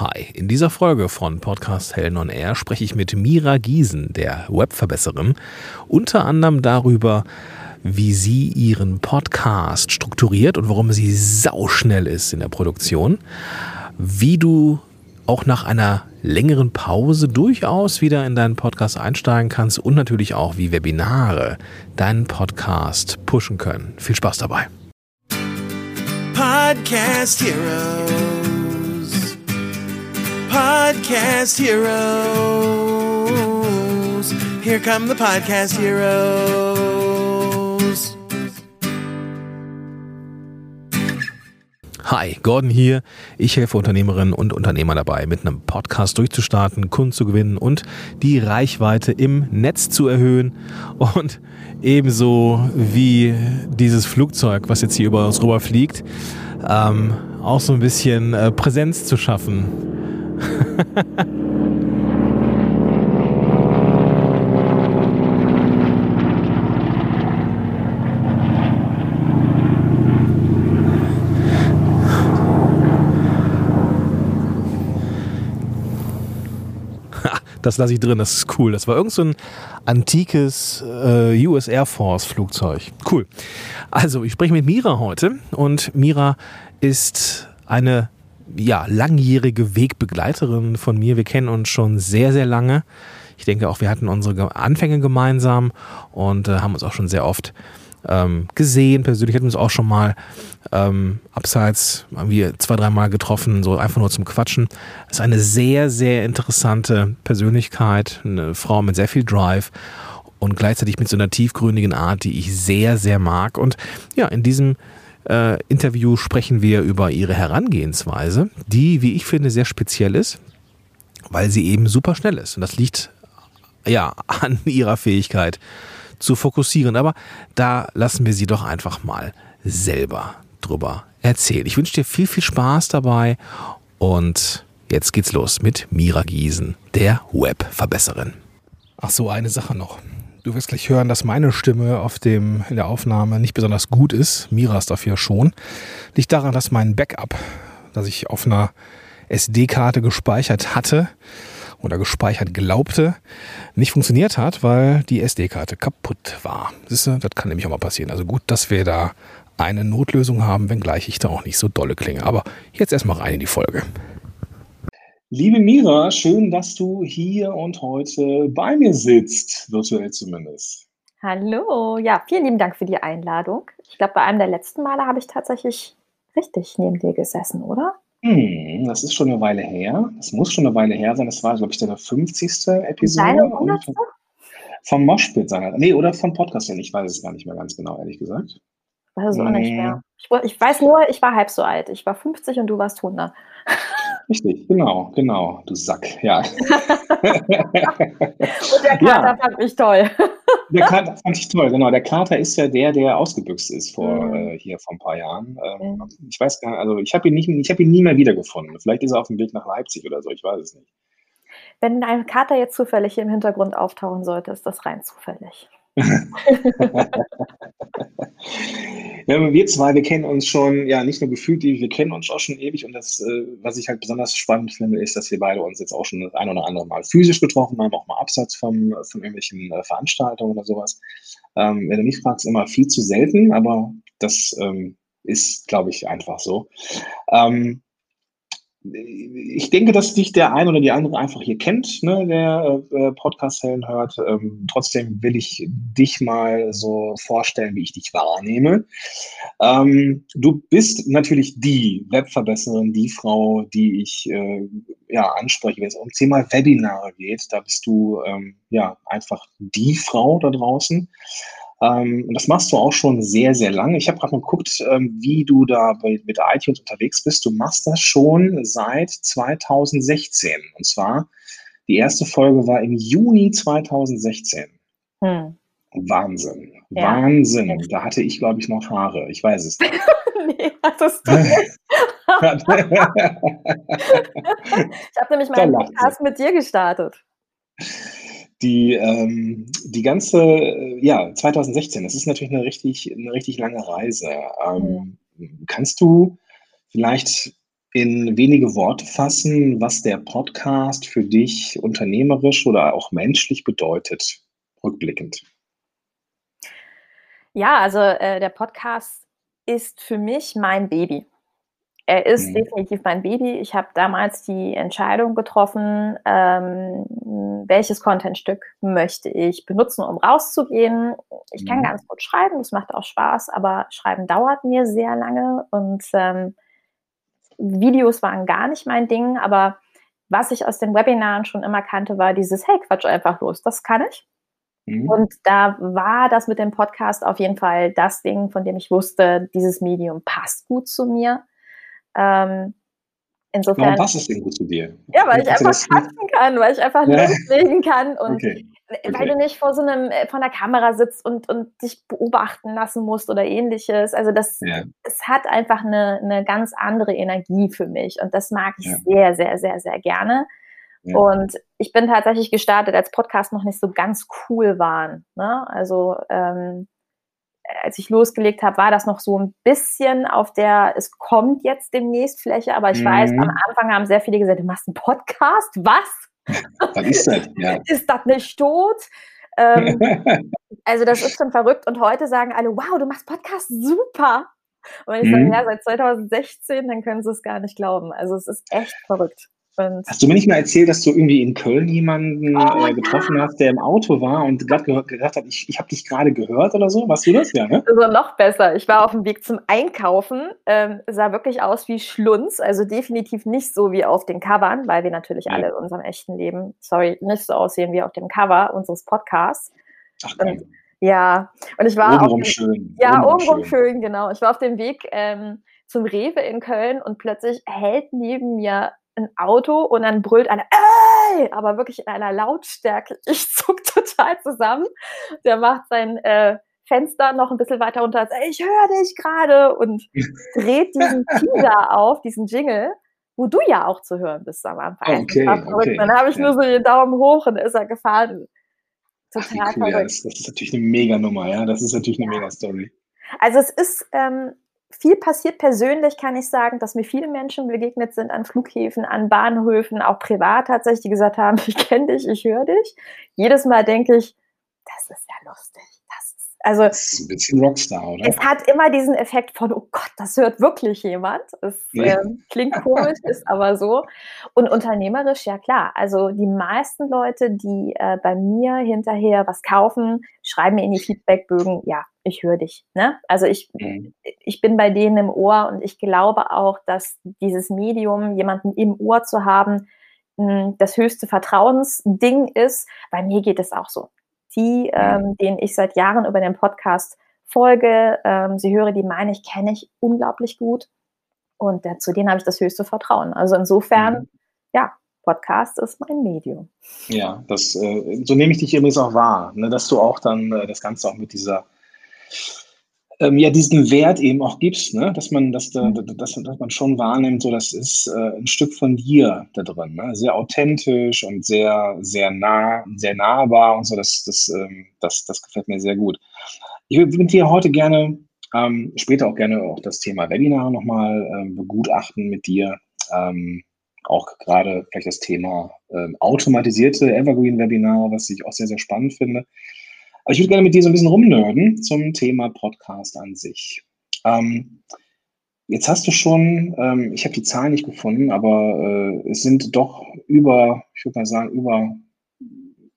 Hi, in dieser Folge von Podcast Hell on Air spreche ich mit Mira Giesen, der Webverbesserin, unter anderem darüber, wie sie ihren Podcast strukturiert und warum sie sauschnell ist in der Produktion, wie du auch nach einer längeren Pause durchaus wieder in deinen Podcast einsteigen kannst und natürlich auch, wie Webinare deinen Podcast pushen können. Viel Spaß dabei. Podcast Heroes. Podcast Heroes. Here come the Podcast Heroes. Hi, Gordon hier. Ich helfe Unternehmerinnen und Unternehmer dabei, mit einem Podcast durchzustarten, Kunden zu gewinnen und die Reichweite im Netz zu erhöhen. Und ebenso wie dieses Flugzeug, was jetzt hier über uns rüber fliegt, ähm, auch so ein bisschen äh, Präsenz zu schaffen. Das lasse ich drin, das ist cool. Das war irgend so ein antikes äh, US Air Force Flugzeug. Cool. Also, ich spreche mit Mira heute und Mira ist eine ja, langjährige Wegbegleiterin von mir. Wir kennen uns schon sehr, sehr lange. Ich denke auch, wir hatten unsere Anfänge gemeinsam und äh, haben uns auch schon sehr oft ähm, gesehen. Persönlich hatten wir uns auch schon mal ähm, abseits irgendwie zwei, dreimal getroffen, so einfach nur zum Quatschen. ist eine sehr, sehr interessante Persönlichkeit, eine Frau mit sehr viel Drive und gleichzeitig mit so einer tiefgründigen Art, die ich sehr, sehr mag. Und ja, in diesem äh, Interview sprechen wir über ihre Herangehensweise, die, wie ich finde, sehr speziell ist, weil sie eben super schnell ist. Und das liegt ja an ihrer Fähigkeit zu fokussieren. Aber da lassen wir sie doch einfach mal selber drüber erzählen. Ich wünsche dir viel, viel Spaß dabei und jetzt geht's los mit Mira Giesen, der Webverbesserin. Ach so, eine Sache noch. Du wirst gleich hören, dass meine Stimme auf dem, in der Aufnahme nicht besonders gut ist. Miras dafür schon. Liegt daran, dass mein Backup, das ich auf einer SD-Karte gespeichert hatte oder gespeichert glaubte, nicht funktioniert hat, weil die SD-Karte kaputt war. Siehst du, das kann nämlich auch mal passieren. Also gut, dass wir da eine Notlösung haben, wenngleich ich da auch nicht so dolle klinge. Aber jetzt erstmal rein in die Folge. Liebe Mira, schön, dass du hier und heute bei mir sitzt, virtuell zumindest. Hallo, ja, vielen lieben Dank für die Einladung. Ich glaube, bei einem der letzten Male habe ich tatsächlich richtig neben dir gesessen, oder? Hm, das ist schon eine Weile her. Das muss schon eine Weile her sein. Das war, glaube ich, deine 50. Episode. Deine 100. Vom Moshpit sein. Nee, oder von Podcast. Ich weiß es gar nicht mehr ganz genau, ehrlich gesagt. Weiß es auch nicht mehr. Ich, ich, weiß nur, ich war halb so alt. Ich war 50 und du warst 100. Richtig, genau, genau, du Sack, ja. und der Kater ja. fand ich toll. der Kater fand ich toll, genau. Der Kater ist ja der, der ausgebüxt ist vor mhm. äh, hier vor ein paar Jahren. Ähm, mhm. Ich weiß gar nicht, also ich habe ihn nicht, ich habe ihn nie mehr wiedergefunden. Vielleicht ist er auf dem Weg nach Leipzig oder so, ich weiß es nicht. Wenn ein Kater jetzt zufällig im Hintergrund auftauchen sollte, ist das rein zufällig. ja, wir zwei, wir kennen uns schon, ja, nicht nur gefühlt, wir kennen uns auch schon ewig und das, äh, was ich halt besonders spannend finde, ist, dass wir beide uns jetzt auch schon das ein oder andere Mal physisch getroffen haben, auch mal abseits vom, von irgendwelchen äh, Veranstaltungen oder sowas. Ähm, wenn du mich fragst, immer viel zu selten, aber das ähm, ist, glaube ich, einfach so. Ähm, ich denke, dass dich der ein oder die andere einfach hier kennt, ne, der äh, Podcast-Hellen hört. Ähm, trotzdem will ich dich mal so vorstellen, wie ich dich wahrnehme. Ähm, du bist natürlich die Webverbesserin, die Frau, die ich äh, ja, anspreche, wenn es um Thema Webinare geht. Da bist du ähm, ja einfach die Frau da draußen. Ähm, und das machst du auch schon sehr, sehr lange. Ich habe gerade mal geguckt, ähm, wie du da bei, mit iTunes unterwegs bist. Du machst das schon seit 2016. Und zwar, die erste Folge war im Juni 2016. Hm. Wahnsinn. Ja. Wahnsinn. Da hatte ich, glaube ich, noch Haare. Ich weiß es nicht. nee, hattest du nicht. ich habe nämlich meinen Podcast mit dir gestartet die, ähm, die ganze, äh, ja, 2016, das ist natürlich eine richtig, eine richtig lange Reise. Ähm, kannst du vielleicht in wenige Worte fassen, was der Podcast für dich unternehmerisch oder auch menschlich bedeutet, rückblickend? Ja, also äh, der Podcast ist für mich mein Baby. Er ist Mhm. definitiv mein Baby. Ich habe damals die Entscheidung getroffen, ähm, welches Contentstück möchte ich benutzen, um rauszugehen. Ich kann Mhm. ganz gut schreiben, das macht auch Spaß, aber Schreiben dauert mir sehr lange und ähm, Videos waren gar nicht mein Ding. Aber was ich aus den Webinaren schon immer kannte, war dieses, hey, quatsch einfach los, das kann ich. Mhm. Und da war das mit dem Podcast auf jeden Fall das Ding, von dem ich wusste, dieses Medium passt gut zu mir. Ähm, insofern, Warum passt es denn gut zu dir? ja, weil ich einfach quatschen kann, weil ich einfach Ja. loslegen kann und Okay. weil okay. du nicht vor so einem, äh, vor der Kamera sitzt und, und dich beobachten lassen musst oder ähnliches. Also das, Ja. es hat einfach eine, eine ganz andere Energie für mich und das mag ich Ja. sehr, sehr, sehr, sehr gerne. Ja. Und ich bin tatsächlich gestartet, als Podcasts noch nicht so ganz cool waren. Ne? Also ähm, als ich losgelegt habe, war das noch so ein bisschen auf der, es kommt jetzt demnächst Fläche, aber ich weiß, Mhm. am Anfang haben sehr viele gesagt, du machst einen Podcast? Was? Was ist das? Ja. Ist das nicht tot? Ähm, also das ist schon verrückt. Und heute sagen alle, wow, du machst Podcast, super. Und wenn ich Mhm. sage, ja, seit 2016, dann können sie es gar nicht glauben. Also es ist echt verrückt. Und Hast du mir nicht mal erzählt, dass du irgendwie in Köln jemanden Oh, äh, getroffen hast, der im Auto war und gerade gesagt hat, ich, ich habe dich gerade gehört oder so? Warst du das? Ja, ne? Also noch besser. Ich war auf dem Weg zum Einkaufen, ähm, sah wirklich aus wie Schlunz, also definitiv nicht so wie auf den Covern, weil wir natürlich Ja. alle in unserem echten Leben, sorry, nicht so aussehen wie auf dem Cover unseres Podcasts. Ach komm, Ja, und ich war auf obenrum dem, schön. ja, obenrum obenrum schön, genau. Ich war auf dem Weg ähm, zum Rewe in Köln und plötzlich hält neben mir ein Auto und dann brüllt einer, ey, aber wirklich in einer Lautstärke. Ich zuck total zusammen. Der macht sein äh, Fenster noch ein bisschen weiter runter, als, ich höre dich gerade und dreht diesen Teaser auf, diesen Jingle, wo du ja auch zu hören bist am Anfang. Oh, Das okay, okay, Dann habe ich ja. nur so den Daumen hoch und ist er gefahren. Ach, Total cool, ja, das, das ist natürlich eine Mega-Nummer, ja. Das ist natürlich eine Mega-Story. Also es ist ähm, viel passiert persönlich, kann ich sagen, dass mir viele Menschen begegnet sind an Flughäfen, an Bahnhöfen, auch privat tatsächlich, die gesagt haben, ich kenne dich, ich höre dich. Jedes Mal denke ich, das ist ja lustig. Also Das ist ein bisschen Rockstar, oder? es hat immer diesen Effekt von, oh Gott, das hört wirklich jemand. Es Ja. ähm, klingt komisch, ist aber so. Und unternehmerisch, ja klar. Also die meisten Leute, die äh, bei mir hinterher was kaufen, schreiben mir in die Feedbackbögen, ja, ich höre dich. Ne? Also ich, Mhm. ich bin bei denen im Ohr und ich glaube auch, dass dieses Medium, jemanden im Ohr zu haben, mh, das höchste Vertrauensding ist. Bei mir geht es auch so. Die, ähm, denen ich seit Jahren über den Podcast folge, ähm, sie höre, die meine ich, kenne ich unglaublich gut. Und äh, zu denen habe ich das höchste Vertrauen. Also insofern, Mhm. ja, Podcast ist mein Medium. Ja, das, äh, so nehme ich dich übrigens auch wahr, ne, dass du auch dann äh, das Ganze auch mit dieser, ähm, ja, diesen Wert eben auch gibst, ne, dass man, dass, da, dass, dass man schon wahrnimmt, so das ist äh, ein Stück von dir da drin, ne, sehr authentisch und sehr, sehr nah, sehr nahbar und so, das, das, ähm, das, das gefällt mir sehr gut. Ich würde mit dir heute gerne, ähm, später auch gerne auch das Thema Webinar nochmal ähm, begutachten mit dir. Ähm, auch gerade vielleicht das Thema ähm, automatisierte Evergreen-Webinare, was ich auch sehr, sehr spannend finde. Aber ich würde gerne mit dir so ein bisschen rumnörden zum Thema Podcast an sich. Ähm, jetzt hast du schon, ähm, ich habe die Zahlen nicht gefunden, aber äh, es sind doch über, ich würde mal sagen, über,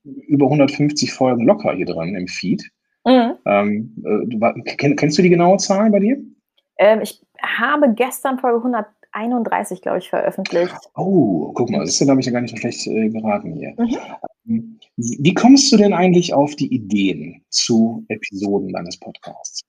über 150 Folgen locker hier drin im Feed. Mhm. Ähm, äh, du, kenn, kennst du die genaue Zahl bei dir? Ähm, ich habe gestern Folge 131, glaube ich, veröffentlicht. Oh, guck mal, das ist ja, glaube ich, ja gar nicht so schlecht äh, geraten hier. Mhm. Ähm, Wie kommst du denn eigentlich auf die Ideen zu Episoden deines Podcasts?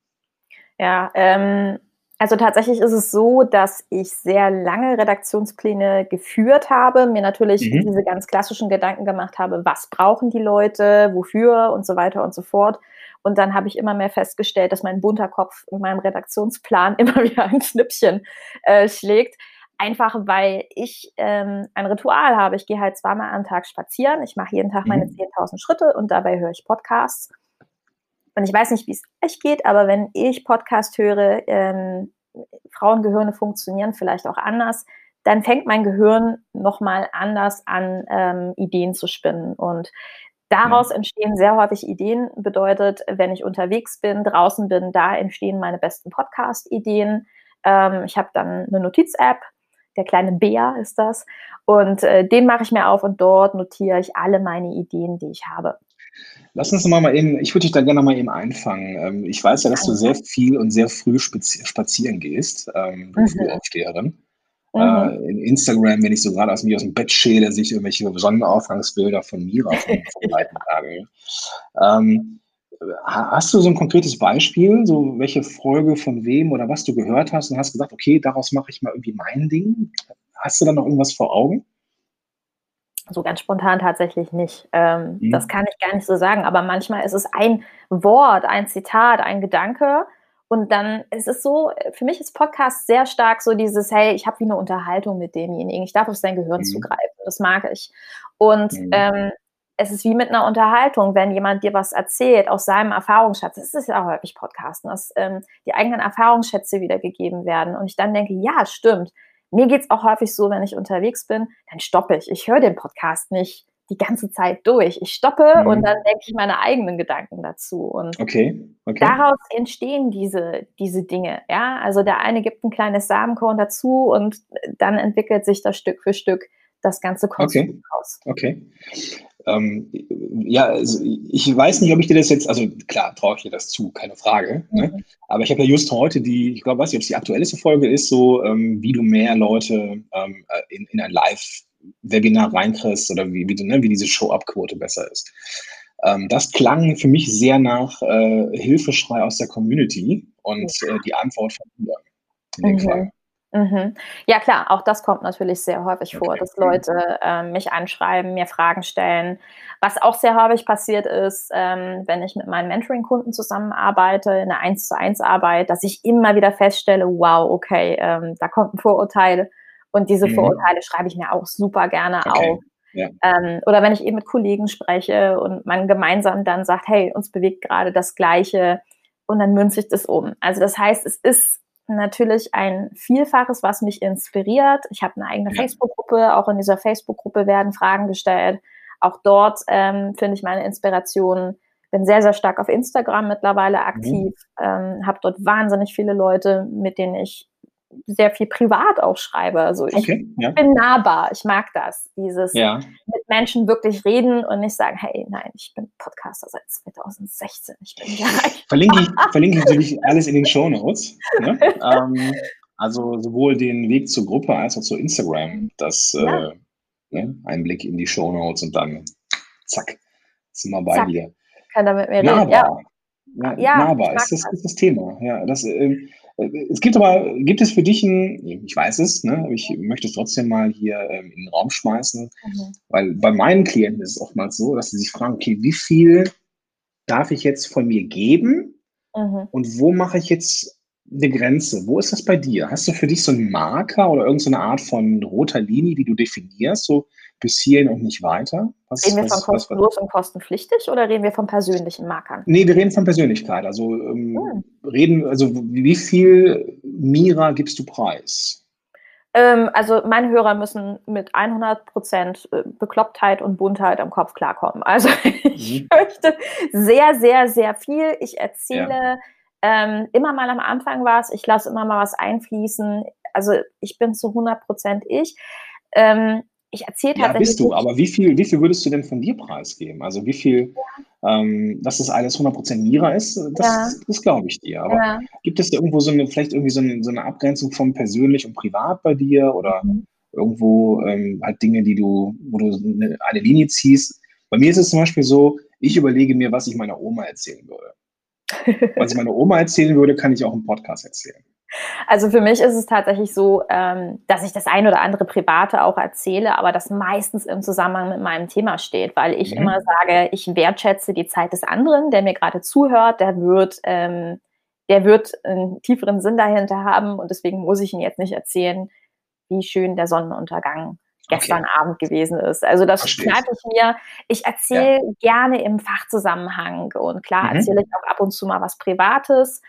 Ja, ähm, also tatsächlich ist es so, dass ich sehr lange Redaktionspläne geführt habe, mir natürlich Mhm. diese ganz klassischen Gedanken gemacht habe, was brauchen die Leute, wofür und so weiter und so fort. Und dann habe ich immer mehr festgestellt, dass mein bunter Kopf in meinem Redaktionsplan immer wieder ein Schnippchen äh, schlägt. Einfach weil ich ähm, ein Ritual habe. Ich gehe halt zweimal am Tag spazieren. Ich mache jeden Tag meine Mhm. 10.000 Schritte und dabei höre ich Podcasts. Und ich weiß nicht, wie es euch geht, aber wenn ich Podcast höre, ähm, Frauengehirne funktionieren vielleicht auch anders, dann fängt mein Gehirn nochmal anders an, ähm, Ideen zu spinnen. Und daraus Ja. entstehen sehr häufig Ideen. Bedeutet, wenn ich unterwegs bin, draußen bin, da entstehen meine besten Podcast-Ideen. Ähm, ich habe dann eine Notiz-App, der kleine Bär ist das. Und äh, den mache ich mir auf und dort notiere ich alle meine Ideen, die ich habe. Lass uns mal eben, ich würde dich da gerne mal eben einfangen. Ähm, Ich weiß ja, dass du sehr viel und sehr früh spazi- spazieren gehst, ähm, du Mhm. Frühaufsteherin. Mhm. Äh, in Instagram, wenn ich so gerade aus mir aus dem Bett schäle, sehe ich irgendwelche Sonnenaufgangsbilder von Mira vom, vom Leitentage. Ähm, ha- hast du so ein konkretes Beispiel, so welche Folge von wem oder was du gehört hast und hast gesagt, okay, daraus mache ich mal irgendwie mein Ding? Hast du da noch irgendwas vor Augen? So ganz spontan tatsächlich nicht. Ähm, Mhm. Das kann ich gar nicht so sagen, aber manchmal ist es ein Wort, ein Zitat, ein Gedanke. Und dann ist es so, für mich ist Podcast sehr stark so dieses, hey, ich habe wie eine Unterhaltung mit demjenigen. Ich darf auf sein Gehirn Mhm. zugreifen. Das mag ich. Und Mhm. ähm, es ist wie mit einer Unterhaltung, wenn jemand dir was erzählt aus seinem Erfahrungsschatz. Das ist ja auch häufig Podcasten, dass ähm, die eigenen Erfahrungsschätze wiedergegeben werden. Und ich dann denke, ja, stimmt. Mir geht's auch häufig so, wenn ich unterwegs bin, dann stoppe ich. Ich höre den Podcast nicht die ganze Zeit durch. Ich stoppe Mhm. und dann denke ich meine eigenen Gedanken dazu. Und Okay, okay. daraus entstehen diese, diese Dinge. Ja, also der eine gibt ein kleines Samenkorn dazu und dann entwickelt sich das Stück für Stück das ganze Konstrukt Okay. raus. Okay. Ähm, ja, also ich weiß nicht, ob ich dir das jetzt, also klar, traue ich dir das zu, keine Frage. Ne? Mhm. Aber ich habe ja just heute die, ich glaube, weiß nicht, ob es die aktuellste Folge ist, so ähm, wie du mehr Leute ähm, äh, in, in ein Live-Webinar reinkriegst oder wie, wie, ne, wie diese Show-Up-Quote besser ist. Ähm, das klang für mich sehr nach äh, Hilfeschrei aus der Community und äh, die Antwort von dir in dem Mhm. Fall. Mhm. Ja klar, auch das kommt natürlich sehr häufig vor, Okay. dass Leute ähm, mich anschreiben, mir Fragen stellen. Was auch sehr häufig passiert ist, ähm, wenn ich mit meinen Mentoring-Kunden zusammenarbeite, in einer 1 zu 1 Arbeit, dass ich immer wieder feststelle, wow, okay, ähm, da kommt ein Vorurteil und diese Mhm. Vorurteile schreibe ich mir auch super gerne Okay. auf. Ja. Ähm, oder wenn ich eben mit Kollegen spreche und man gemeinsam dann sagt, hey, uns bewegt gerade das Gleiche und dann münze ich das um. Also das heißt, es ist natürlich ein Vielfaches, was mich inspiriert. Ich habe eine eigene Ja. Facebook-Gruppe. Auch in dieser Facebook-Gruppe werden Fragen gestellt. Auch dort ähm, finde ich meine Inspiration. Bin sehr, sehr stark auf Instagram mittlerweile aktiv. Ähm, habe dort wahnsinnig viele Leute, mit denen ich sehr viel privat auch schreibe. Also ich Okay, ja. bin nahbar. Ich mag das. Dieses Ja, mit Menschen wirklich reden und nicht sagen, hey, nein, ich bin Podcaster seit 2016. Ich bin ja Verlinke ich, verlinke ich natürlich alles in den Show Notes. Ne? ähm, also sowohl den Weg zur Gruppe als auch zu Instagram. Das Ja. äh, ne? ein Blick in die Show Notes und dann zack, sind wir bei Zack. dir. kann da mit mir reden. Nahbar. Ja, Ja, nahbar ist das, ist das Thema. Ja, das, äh, äh, es gibt aber, gibt es für dich ein, ich weiß es, ne, aber ich möchte es trotzdem mal hier ähm, in den Raum schmeißen, Mhm. weil bei meinen Klienten ist es oftmals so, dass sie sich fragen, okay, wie viel darf ich jetzt von mir geben Mhm. und wo mache ich jetzt eine Grenze? Wo ist das bei dir? Hast du für dich so einen Marker oder irgendeine Art von roter Linie, die du definierst, so bis hierhin und nicht weiter? Was, Reden wir was- von kostenlos und kostenpflichtig oder reden wir von persönlichen Markern? Nee, wir reden von Persönlichkeit. Also ähm, Hm. reden, also wie viel Mira gibst du preis? Ähm, also meine Hörer müssen mit 100% Beklopptheit und Buntheit im Kopf klarkommen. Also ich Mhm. möchte sehr, sehr, sehr viel. Ich erzähle ähm, immer mal am Anfang was. Ich lasse immer mal was einfließen. Also ich bin zu 100% ich. Ähm, ich erzähle Ja, tatsächlich bist du, aber wie viel, wie viel würdest du denn von dir preisgeben? Also wie viel, ähm, dass das alles 100% Mira ist, das, Ja. das glaube ich dir. Aber ja. gibt es da irgendwo so eine, vielleicht irgendwie so eine, so eine Abgrenzung von persönlich und privat bei dir oder Mhm. irgendwo ähm, halt Dinge, die du, wo du eine, eine Linie ziehst? Bei mir ist es zum Beispiel so, ich überlege mir, was ich meiner Oma erzählen würde. Was ich meiner Oma erzählen würde, kann ich auch im Podcast erzählen. Also für mich ist es tatsächlich so, ähm, dass ich das ein oder andere Private auch erzähle, aber das meistens im Zusammenhang mit meinem Thema steht, weil ich Mhm. immer sage, ich wertschätze die Zeit des anderen, der mir gerade zuhört, der wird, ähm, der wird einen tieferen Sinn dahinter haben und deswegen muss ich ihn jetzt nicht erzählen, wie schön der Sonnenuntergang gestern Abend gewesen ist. Also das Verstehe ich. mir. Ich erzähle gerne im Fachzusammenhang und klar Mhm. erzähle ich auch ab und zu mal was Privates,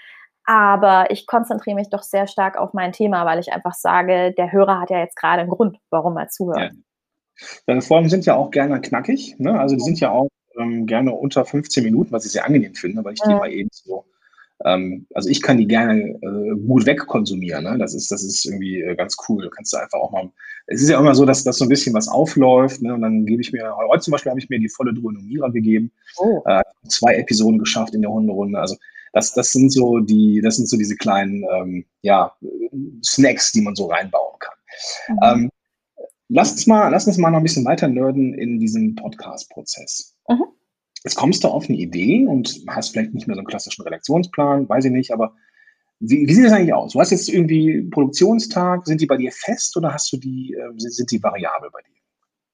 Aber ich konzentriere mich doch sehr stark auf mein Thema, weil ich einfach sage, der Hörer hat ja jetzt gerade einen Grund, warum er zuhört. Ja. Deine Folgen sind ja auch gerne knackig. Ne? Also die sind ja auch ähm, gerne unter 15 Minuten, was ich sehr angenehm finde, weil ich die Mhm. mal eben so, ähm, also ich kann die gerne äh, gut wegkonsumieren. Ne? Das ist, das ist irgendwie äh, ganz cool. Du kannst da einfach auch mal, es ist ja immer so, dass, dass so ein bisschen was aufläuft. Ne? Und dann gebe ich mir, heute zum Beispiel habe ich mir die volle Drönomierer gegeben, Oh. äh, zwei Episoden geschafft in der Hunderunde. Also das, das sind so die, das sind so diese kleinen ähm, ja, Snacks, die man so reinbauen kann. Mhm. Ähm, lass, uns mal, lass uns mal noch ein bisschen weiter nerden in diesem Podcast-Prozess. Mhm. Jetzt kommst du auf eine Idee und hast vielleicht nicht mehr so einen klassischen Redaktionsplan, weiß ich nicht, aber wie, wie sieht das eigentlich aus? Du hast jetzt irgendwie Produktionstag, sind die bei dir fest oder hast du die, äh, sind, sind die variabel bei dir?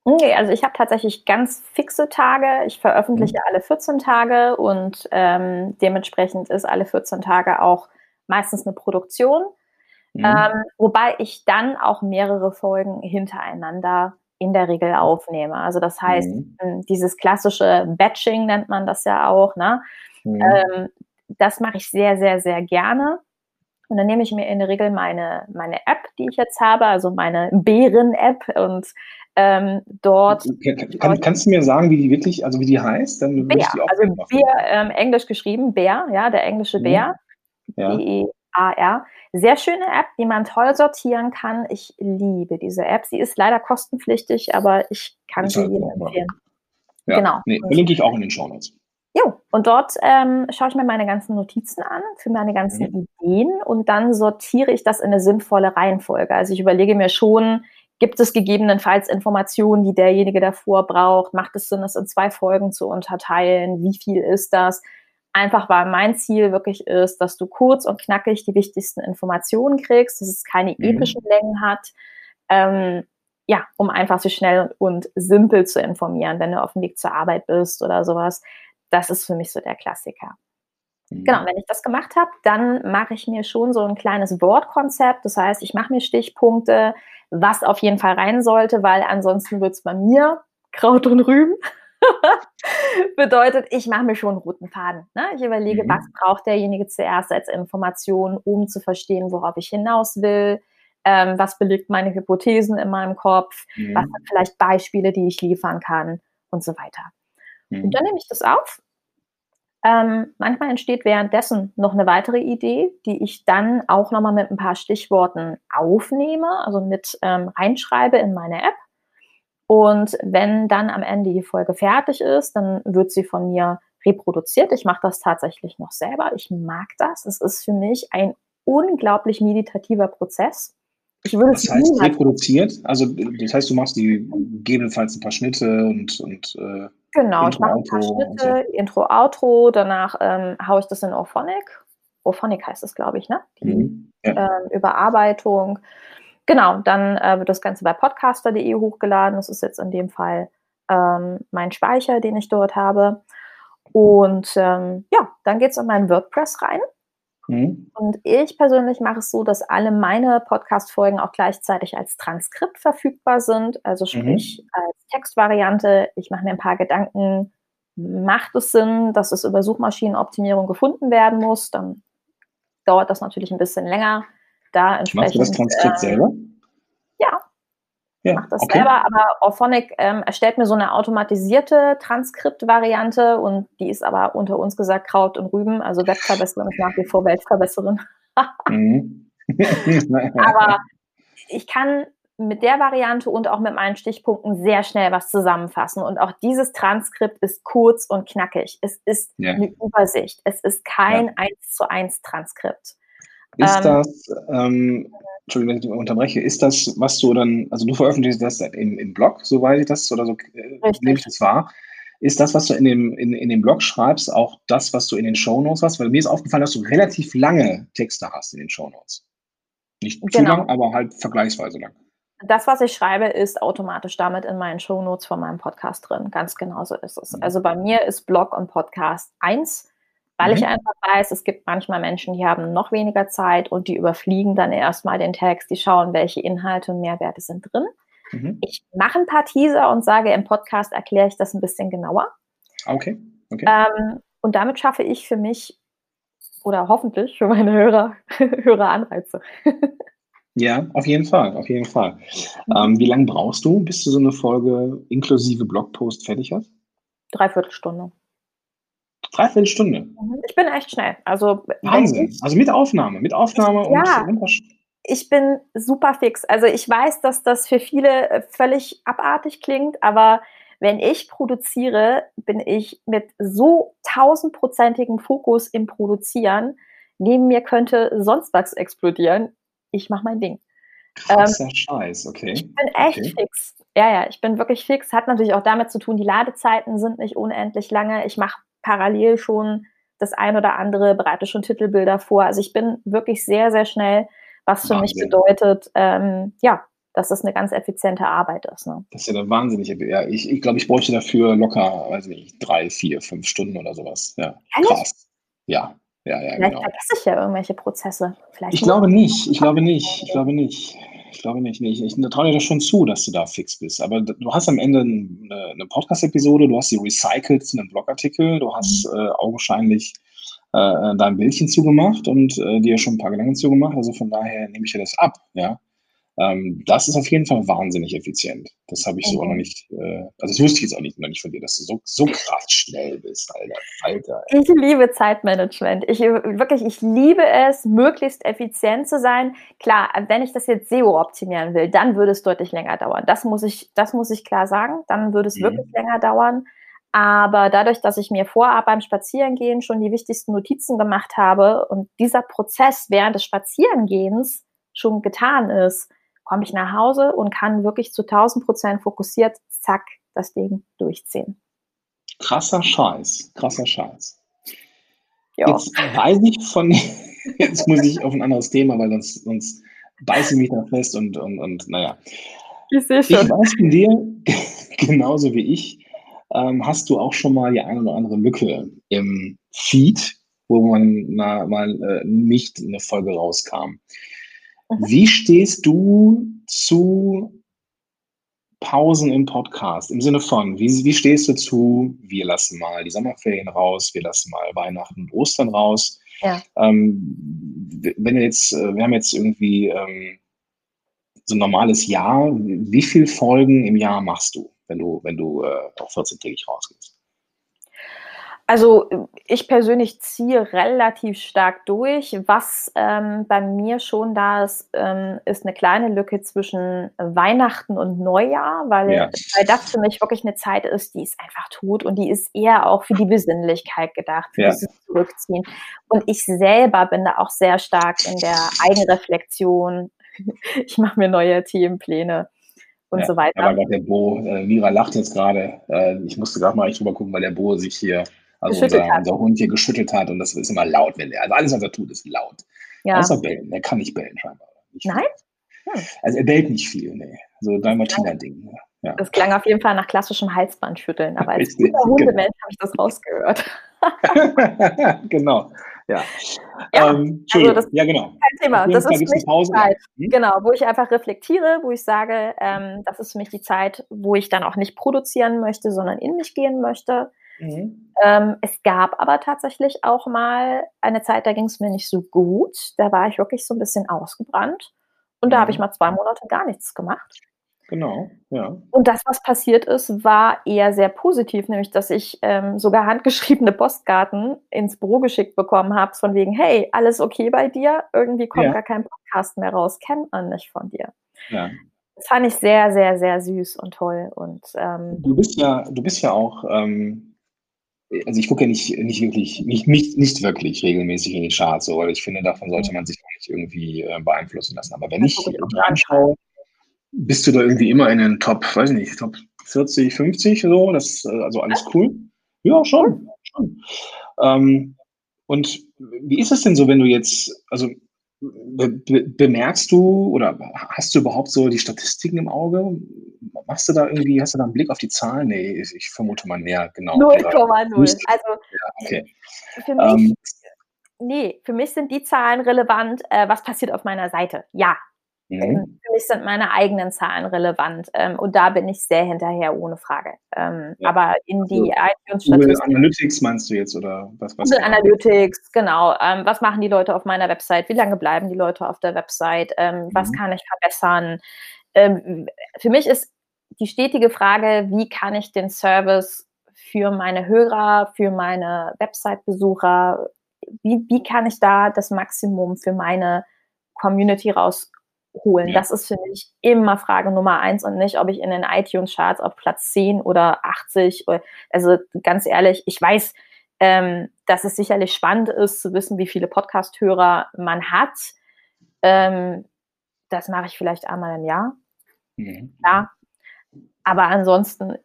Nee, also ich habe tatsächlich ganz fixe Tage. Ich veröffentliche alle 14 Tage und ähm, dementsprechend ist alle 14 Tage auch meistens eine Produktion. Mhm. Ähm, wobei ich dann auch mehrere Folgen hintereinander in der Regel aufnehme. Also das heißt, Mhm. ähm, dieses klassische Batching nennt man das ja auch. Ne? Mhm. Ähm, das mache ich sehr, sehr, sehr gerne. Und dann nehme ich mir in der Regel meine, meine App, die ich jetzt habe, also meine Bären-App und ähm, dort Kann, kann, kannst du mir sagen, wie die wirklich, also wie die heißt? Dann Bär, die auch also. Bär, ähm, englisch geschrieben, Bär, ja, der englische Mhm. Bär, Ja. B-E-A-R. Sehr schöne App, die man toll sortieren kann. Ich liebe diese App. Sie ist leider kostenpflichtig, aber ich kann sie jedem empfehlen. ja. genau. Nee, verlinke ich auch in den Shownotes. Jo, und dort ähm, schaue ich mir meine ganzen Notizen an für meine ganzen Mhm. Ideen und dann sortiere ich das in eine sinnvolle Reihenfolge. Also ich überlege mir schon, gibt es gegebenenfalls Informationen, die derjenige davor braucht? Macht es Sinn, das in zwei Folgen zu unterteilen? Wie viel ist das? Einfach weil mein Ziel wirklich ist, dass du kurz und knackig die wichtigsten Informationen kriegst, dass es keine Mhm. epischen Längen hat. Ähm, ja, um einfach so schnell und simpel zu informieren, wenn du auf dem Weg zur Arbeit bist oder sowas. Das ist für mich so der Klassiker. Mhm. Genau, wenn ich das gemacht habe, dann mache ich mir schon so ein kleines Wortkonzept. Das heißt, ich mache mir Stichpunkte, was auf jeden Fall rein sollte, weil ansonsten wird es bei mir Kraut und Rüben. Bedeutet, ich mache mir schon einen roten Faden. Ne? Ich überlege, Mhm. was braucht derjenige zuerst als Information, um zu verstehen, worauf ich hinaus will. Ähm, was belegt meine Hypothesen in meinem Kopf? Mhm. Was sind vielleicht Beispiele, die ich liefern kann und so weiter. Mhm. Und dann nehme ich das auf. Ähm, manchmal entsteht währenddessen noch eine weitere Idee, die ich dann auch nochmal mit ein paar Stichworten aufnehme, also mit ähm, reinschreibe in meine App. Und wenn dann am Ende die Folge fertig ist, dann wird sie von mir reproduziert. Ich mache das tatsächlich noch selber. Ich mag das. Es ist für mich ein unglaublich meditativer Prozess. Ich würde Das es heißt, reproduziert, also das heißt, du machst die gegebenenfalls ein paar Schnitte und, und äh, Genau, ich Intro, mache ein paar Outro Schnitte, Intro, Outro, danach ähm, haue ich das in Orphonic. Orphonic heißt es, glaube ich, ne? Die mhm. ja. ähm, Überarbeitung. Genau, dann äh, wird das Ganze bei podcaster.de hochgeladen. Das ist jetzt in dem Fall ähm, mein Speicher, den ich dort habe. Und ähm, ja, dann geht es in mein WordPress rein. Mhm. Und ich persönlich mache es so, dass alle meine Podcast-Folgen auch gleichzeitig als Transkript verfügbar sind, also sprich als Textvariante. Ich mache mir ein paar Gedanken. Macht es Sinn, dass es über Suchmaschinenoptimierung gefunden werden muss? Dann dauert das natürlich ein bisschen länger. Da Machst entsprechend, du das Transkript ähm, selber? Ja, Ja, mache das okay. selber, aber Orphonic ähm, erstellt mir so eine automatisierte Transkriptvariante und die ist aber unter uns gesagt Kraut und Rüben. Also Webverbesserin ist nach wie vor Weltverbesserin. Mhm. Aber ich kann mit der Variante und auch mit meinen Stichpunkten sehr schnell was zusammenfassen. Und auch dieses Transkript ist kurz und knackig. Es ist Ja. eine Übersicht. Es ist kein eins zu eins Transkript. Ist Ähm, das, ähm, Entschuldigung, wenn ich dich unterbreche, ist das, was du dann, also du veröffentlichst das im, im Blog, soweit ich das, oder so äh, nehme ich das wahr. Ist das, was du in dem, in, in dem Blog schreibst, auch das, was du in den Shownotes hast? Weil mir ist aufgefallen, dass du relativ lange Texte hast in den Shownotes. Nicht zu Genau. lang, aber halt vergleichsweise lang. Das, was ich schreibe, ist automatisch damit in meinen Shownotes von meinem Podcast drin. Ganz genau so ist es. Mhm. Also bei mir ist Blog und Podcast eins, weil ich Mhm. einfach weiß, es gibt manchmal Menschen, die haben noch weniger Zeit und die überfliegen dann erstmal den Text, die schauen, welche Inhalte und Mehrwerte sind drin. Mhm. Ich mache ein paar Teaser und sage, im Podcast erkläre ich das ein bisschen genauer. Okay, okay. Ähm, und damit schaffe ich für mich oder hoffentlich für meine Hörer höhere Anreize. Ja, auf jeden Fall, auf jeden Fall. Ähm, wie lange brauchst du, bis du so eine Folge inklusive Blogpost fertig hast? Dreiviertelstunde. Dreiviertel Stunde. Mhm. Ich bin echt schnell. Also, Wahnsinn. ich, Also mit Aufnahme, mit Aufnahme Ja. und Untersch- ich bin super fix. Also ich weiß, dass das für viele äh, völlig abartig klingt, aber wenn ich produziere, bin ich mit so tausendprozentigem Fokus im Produzieren. Neben mir könnte sonst was explodieren. Ich mache mein Ding. krasser Scheiß, okay. Ich bin echt Okay. fix. Ja, ja, ich bin wirklich fix. Hat natürlich auch damit zu tun, die Ladezeiten sind nicht unendlich lange. Ich mache parallel schon das ein oder andere, bereite schon Titelbilder vor. Also ich bin wirklich sehr, sehr schnell, was für mich Wahnsinn. bedeutet, ähm, ja, dass das eine ganz effiziente Arbeit ist. Ne? Das ist ja der wahnsinnige. Ja, ich, ich glaube, ich bräuchte dafür locker, weiß nicht, drei, vier, fünf Stunden oder sowas. Ja, Ehrlich? krass. Ja, ja, ja, Vielleicht genau. vergesse ich ja irgendwelche Prozesse. Vielleicht Ich glaube nicht, ich glaube nicht, ich glaube nicht. Ich glaube nicht. Nee, ich, ich traue dir das schon zu, dass du da fix bist. Aber du hast am Ende eine, eine Podcast-Episode, du hast sie recycelt zu einem Blogartikel, du hast äh, augenscheinlich äh, da ein Bildchen zugemacht und äh, dir schon ein paar Gedanken zugemacht. Also von daher nehme ich dir das ab. Ja, ähm, das ist auf jeden Fall wahnsinnig effizient. Das habe ich so auch Mhm. noch nicht. Äh, also das wusste ich jetzt auch nicht, noch nicht von dir, dass du so, so krass schnell bist, Alter. Alter. Ich liebe Zeitmanagement. Ich wirklich, ich liebe es, möglichst effizient zu sein. Klar, wenn ich das jetzt SEO optimieren will, dann würde es deutlich länger dauern. Das muss ich, das muss ich klar sagen. Dann würde es Mhm. wirklich länger dauern. Aber dadurch, dass ich mir vorab beim Spazierengehen schon die wichtigsten Notizen gemacht habe und dieser Prozess während des Spazierengehens schon getan ist, komme ich nach Hause und kann wirklich zu 1000 Prozent fokussiert, zack, das Ding durchziehen. Krasser Scheiß, krasser Scheiß. Ja. Jetzt weiß ich von, jetzt muss ich auf ein anderes Thema, weil sonst, sonst beiße ich mich da fest und, und, und naja. Ich sehe Ich schon. weiß von dir, genauso wie ich, ähm, hast du auch schon mal die eine oder andere Lücke im Feed, wo man na, mal äh, nicht eine Folge rauskam. Mhm. Wie stehst du zu Pausen im Podcast? Im Sinne von, wie, wie stehst du zu, wir lassen mal die Sommerferien raus, wir lassen mal Weihnachten und Ostern raus? Ja. Ähm, wenn jetzt, äh, wir haben jetzt irgendwie ähm, so ein normales Jahr, wie viele Folgen im Jahr machst du, wenn du, wenn du äh, auch 14-tägig rausgehst? Also ich persönlich ziehe relativ stark durch. Was ähm, bei mir schon da ist, ähm, ist eine kleine Lücke zwischen Weihnachten und Neujahr, weil, Ja. weil das für mich wirklich eine Zeit ist, die ist einfach tot und die ist eher auch für die Besinnlichkeit gedacht, für Ja. dieses Zurückziehen. Und ich selber bin da auch sehr stark in der Eigenreflexion. Ich mache mir neue Themenpläne und Ja, so weiter. Aber der Bo, äh, Mira lacht jetzt gerade. Äh, ich musste gerade mal drüber gucken, weil der Bo sich hier, also unser, unser Hund hier geschüttelt hat und das ist immer laut, wenn der, also alles, was er tut, ist laut. ja. Außer bellen. Er kann nicht bellen scheinbar. Nicht Nein? viel. Hm. Also er bellt nicht viel, nee. So Dalmatiner-Ding. ne? Ja. Das klang auf jeden Fall nach klassischem Halsbandschütteln, aber als guter genau. Hundemensch habe ich das rausgehört. genau. Ja. Ja, ähm, Entschuldigung. das- ja, genau. Kein Thema. Das ist für mich Pause. die Zeit. Hm? Genau, wo ich einfach reflektiere, wo ich sage, ähm, das ist für mich die Zeit, wo ich dann auch nicht produzieren möchte, sondern in mich gehen möchte. Mhm. Ähm, es gab aber tatsächlich auch mal eine Zeit, da ging es mir nicht so gut. Da war ich wirklich so ein bisschen ausgebrannt. Und da habe ich Mhm. mal zwei Monate gar nichts gemacht. Genau, ja. Und das, was passiert ist, war eher sehr positiv, nämlich dass ich ähm, sogar handgeschriebene Postkarten ins Büro geschickt bekommen habe, von wegen, hey, alles okay bei dir? Irgendwie kommt Ja. gar kein Podcast mehr raus, kennt man nicht von dir. ja. Das fand ich sehr, sehr, sehr süß und toll. Und ähm, Du bist ja, du bist ja auch, ähm, also ich gucke ja nicht, nicht wirklich, nicht, nicht, nicht wirklich regelmäßig in die Charts, so, weil ich finde, davon sollte man sich auch nicht irgendwie äh, beeinflussen lassen. Aber wenn ich mir anschaue, bist du da irgendwie immer in den Top, weiß ich nicht, Top 40, 50 so, das, äh, also alles cool? Ja, schon, schon. Ähm, und wie ist es denn so, wenn du jetzt, also be be bemerkst du oder hast du überhaupt so die Statistiken im Auge? Machst du da irgendwie, hast du da einen Blick auf die Zahlen? Nee, ich, vermute mal näher, genau. 0,0. Müsste- Also Okay. für mich, Ähm, nee, für mich sind die Zahlen relevant, äh, was passiert auf meiner Seite. Ja. Mhm. Für mich sind meine eigenen Zahlen relevant ähm, und da bin ich sehr hinterher, ohne Frage. Ähm, ja. Aber in die also. Google Analytics meinst du jetzt oder was? was Google Analytics, genau. Ähm, was machen die Leute auf meiner Website? Wie lange bleiben die Leute auf der Website? Ähm, mhm. Was kann ich verbessern? Ähm, für mich ist die stetige Frage, wie kann ich den Service für meine Hörer, für meine Website-Besucher, wie, wie kann ich da das Maximum für meine Community rausholen? Ja. Das ist für mich immer Frage Nummer eins und nicht, ob ich in den iTunes-Charts auf Platz 10 oder 80, also ganz ehrlich, ich weiß, ähm, dass es sicherlich spannend ist zu wissen, wie viele Podcast-Hörer man hat. Ähm, das mache ich vielleicht einmal im Jahr. Mhm. Ja. Aber ansonsten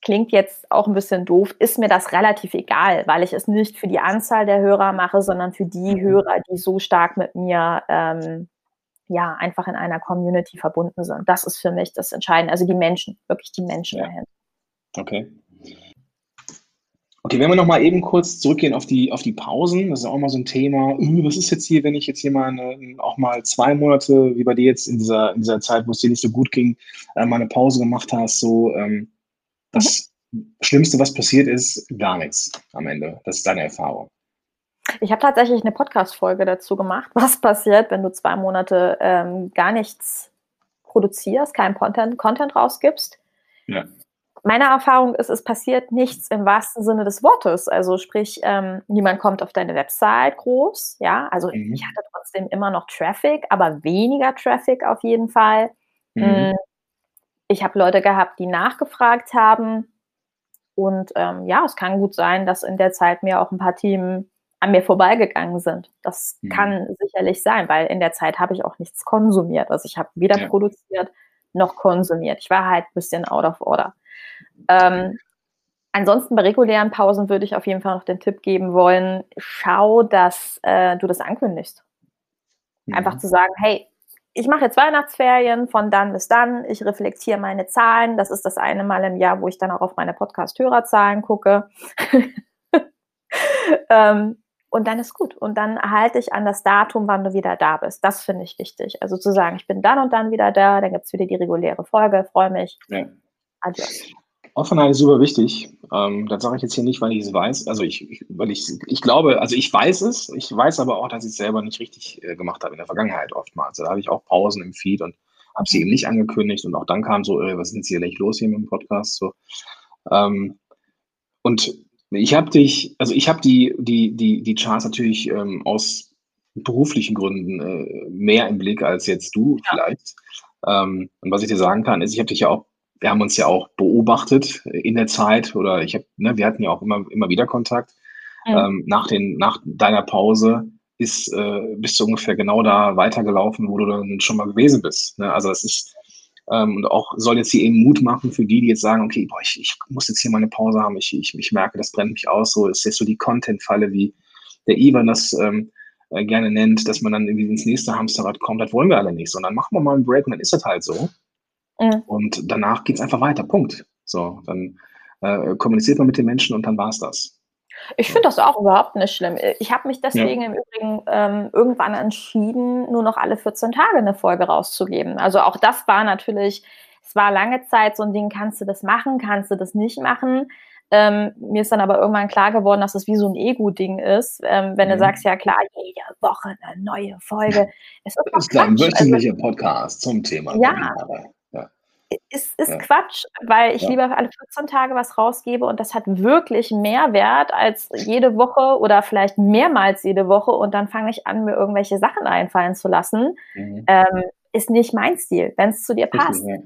klingt jetzt auch ein bisschen doof, ist mir das relativ egal, weil ich es nicht für die Anzahl der Hörer mache, sondern für die mhm. Hörer, die so stark mit mir ähm, ja einfach in einer Community verbunden sind. Das ist für mich das Entscheidende. Also die Menschen, wirklich die Menschen ja. dahinter. Okay. Okay, wenn wir nochmal eben kurz zurückgehen auf die, auf die Pausen, das ist auch mal so ein Thema. Hm, was ist jetzt hier, wenn ich jetzt hier mal eine, auch mal zwei Monate, wie bei dir jetzt in dieser, in dieser Zeit, wo es dir nicht so gut ging, äh, mal eine Pause gemacht hast, so, ähm, das mhm. Schlimmste, was passiert ist, gar nichts am Ende. Das ist deine Erfahrung. Ich habe tatsächlich eine Podcast-Folge dazu gemacht, was passiert, wenn du zwei Monate ähm, gar nichts produzierst, keinen Content, Content rausgibst. Ja. Meine Erfahrung ist, es passiert nichts im wahrsten Sinne des Wortes. Also sprich, ähm, niemand kommt auf deine Website groß. Ja, also mhm. ich hatte trotzdem immer noch Traffic, aber weniger Traffic auf jeden Fall. Mhm. Mm, ich habe Leute gehabt, die nachgefragt haben. Und ähm, ja, es kann gut sein, dass in der Zeit mir auch ein paar Themen an mir vorbeigegangen sind. Das mhm. kann sicherlich sein, weil in der Zeit habe ich auch nichts konsumiert. Also ich habe weder ja. produziert noch konsumiert. Ich war halt ein bisschen out of order. Ähm, ansonsten bei regulären Pausen würde ich auf jeden Fall noch den Tipp geben wollen, schau, dass äh, du das ankündigst. Mhm. Einfach zu sagen, hey, ich mache jetzt Weihnachtsferien von dann bis dann, ich reflektiere meine Zahlen. Das ist das eine Mal im Jahr, wo ich dann auch auf meine Podcast-Hörerzahlen gucke. ähm, und dann ist gut. Und dann halte ich an das Datum, wann du wieder da bist. Das finde ich wichtig. Also zu sagen, ich bin dann und dann wieder da, dann gibt es wieder die reguläre Folge, freue mich. Ja. Adios. Offenheit ist super wichtig. Ähm, das sage ich jetzt hier nicht, weil ich es weiß. Also ich, ich, weil ich, ich glaube, also ich weiß es. Ich weiß aber auch, dass ich es selber nicht richtig äh, gemacht habe in der Vergangenheit oftmals. Da habe ich auch Pausen im Feed und habe sie eben nicht angekündigt und auch dann kam so, äh, was ist denn hier gleich los hier mit dem Podcast? So. Ähm, und ich habe dich, also ich habe die, die, die, die Charts natürlich ähm, aus beruflichen Gründen äh, mehr im Blick als jetzt du ja. vielleicht. Ähm, und was ich dir sagen kann, ist, ich habe dich ja auch wir haben uns ja auch beobachtet in der Zeit oder ich habe, ne, wir hatten ja auch immer, immer wieder Kontakt. Mhm. Ähm, nach, den, nach deiner Pause ist, äh, bist du ungefähr genau da weitergelaufen, wo du dann schon mal gewesen bist. Ne? Also es ist, ähm, und auch soll jetzt hier eben Mut machen für die, die jetzt sagen, okay, boah, ich, ich muss jetzt hier mal eine Pause haben, ich, ich, ich merke, das brennt mich aus. So ist jetzt so die Content-Falle, wie der Ivan das ähm, äh, gerne nennt, dass man dann irgendwie ins nächste Hamsterrad kommt. Das wollen wir alle nicht, sondern machen wir mal einen Break und dann ist das halt so. Mhm. Und danach geht es einfach weiter. Punkt. So, dann äh, kommuniziert man mit den Menschen und dann war es das. Ich finde das auch überhaupt nicht schlimm. Ich habe mich deswegen ja. im Übrigen ähm, irgendwann entschieden, nur noch alle 14 Tage eine Folge rauszugeben. Also auch das war natürlich, es war lange Zeit so ein Ding, kannst du das machen, kannst du das nicht machen. Ähm, mir ist dann aber irgendwann klar geworden, dass es wie so ein Ego-Ding ist. Ähm, wenn mhm. du sagst, ja klar, jede Woche eine neue Folge. Es ist, das ist ein wöchentlicher also, Podcast zum Thema. Ja, ist, ist ja. Quatsch, weil ich ja. lieber alle 14 Tage was rausgebe und das hat wirklich mehr Wert als jede Woche oder vielleicht mehrmals jede Woche und dann fange ich an, mir irgendwelche Sachen einfallen zu lassen. Mhm. Ähm, ist nicht mein Stil. Wenn es zu dir passt, ja.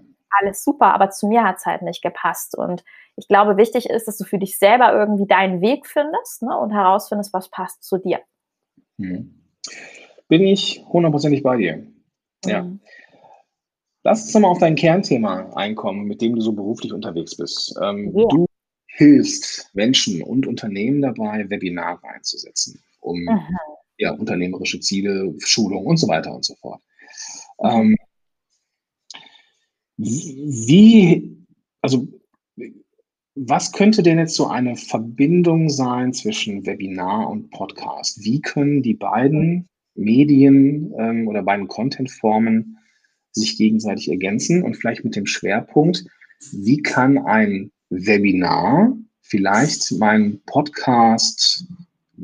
alles super, aber zu mir hat es halt nicht gepasst. Und ich glaube, wichtig ist, dass du für dich selber irgendwie deinen Weg findest ne, und herausfindest, was passt zu dir. Mhm. Bin ich hundertprozentig bei dir. Ja. Lass uns mal auf dein Kernthema einkommen, mit dem du so beruflich unterwegs bist. Ähm, ja. Du hilfst Menschen und Unternehmen dabei, Webinare einzusetzen, um ja, unternehmerische Ziele, Schulung und so weiter und so fort. Ähm, wie, also, was könnte denn jetzt so eine Verbindung sein zwischen Webinar und Podcast? Wie können die beiden Medien ähm, oder beiden Contentformen sich gegenseitig ergänzen und vielleicht mit dem Schwerpunkt, wie kann ein Webinar vielleicht meinen Podcast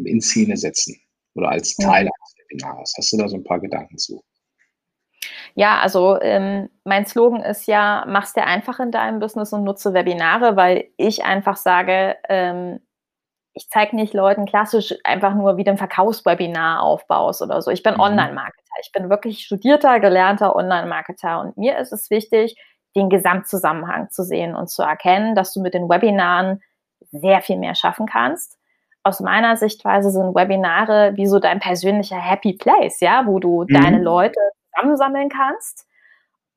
in Szene setzen oder als Teil ja. eines Webinars. Hast du da so ein paar Gedanken zu? Ja, also ähm, mein Slogan ist ja, mach's dir einfach in deinem Business und nutze Webinare, weil ich einfach sage, ähm, ich zeige nicht Leuten klassisch einfach nur, wie du ein Verkaufswebinar aufbaust oder so. Ich bin mhm. Online-Marketer. Ich bin wirklich studierter, gelernter Online-Marketer und mir ist es wichtig, den Gesamtzusammenhang zu sehen und zu erkennen, dass du mit den Webinaren sehr viel mehr schaffen kannst. Aus meiner Sichtweise sind Webinare wie so dein persönlicher Happy Place, ja, wo du mhm. deine Leute zusammensammeln kannst